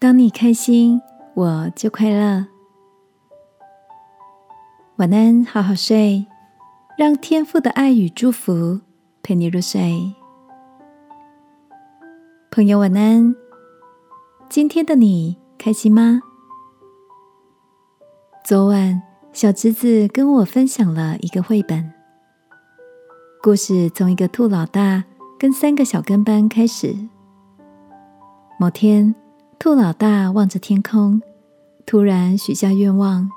当你开心，我就快乐。晚安，好好睡，让天父的爱与祝福陪你入睡。朋友，晚安。今天的你开心吗？昨晚，小侄子跟我分享了一个绘本故事，从一个兔老大跟三个小跟班开始。某天。兔老大望着天空，突然许下愿望：“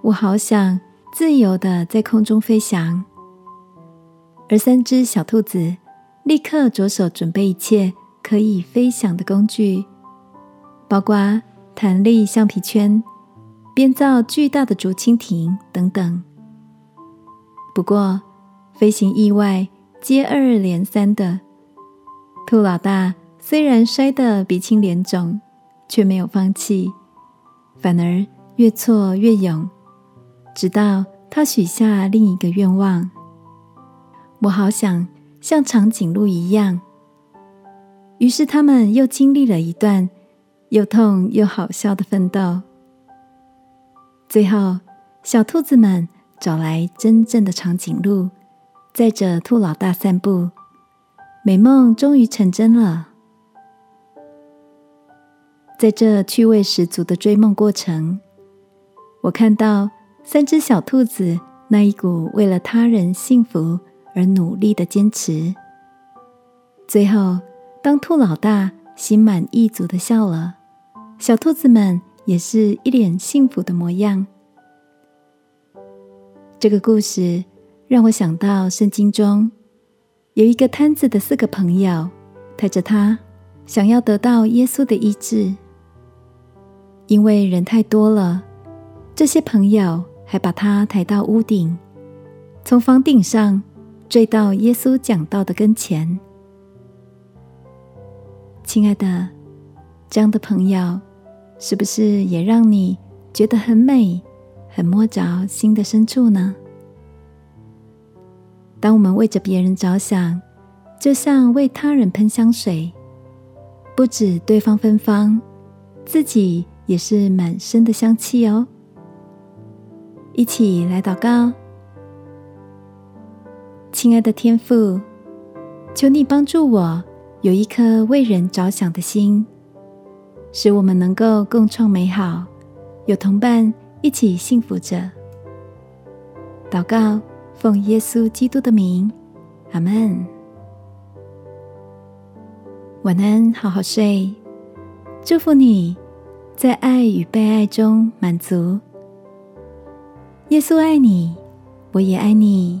我好想自由的在空中飞翔。”而三只小兔子立刻着手准备一切可以飞翔的工具，包括弹力橡皮圈、编造巨大的竹蜻蜓等等。不过，飞行意外接二连三的，兔老大。虽然摔得鼻青脸肿，却没有放弃，反而越挫越勇，直到他许下另一个愿望：我好想像长颈鹿一样。于是他们又经历了一段又痛又好笑的奋斗。最后，小兔子们找来真正的长颈鹿，载着兔老大散步，美梦终于成真了。在这趣味十足的追梦过程，我看到三只小兔子那一股为了他人幸福而努力的坚持。最后，当兔老大心满意足的笑了，小兔子们也是一脸幸福的模样。这个故事让我想到圣经中有一个摊子的四个朋友，带着他想要得到耶稣的医治。因为人太多了，这些朋友还把他抬到屋顶，从房顶上坠到耶稣讲道的跟前。亲爱的，这样的朋友是不是也让你觉得很美、很摸着心的深处呢？当我们为着别人着想，就像为他人喷香水，不止对方芬芳，自己。也是满身的香气哦！一起来祷告，亲爱的天父，求你帮助我有一颗为人着想的心，使我们能够共创美好，有同伴一起幸福着。祷告，奉耶稣基督的名，阿门。晚安，好好睡，祝福你。在爱与被爱中满足。耶稣爱你，我也爱你。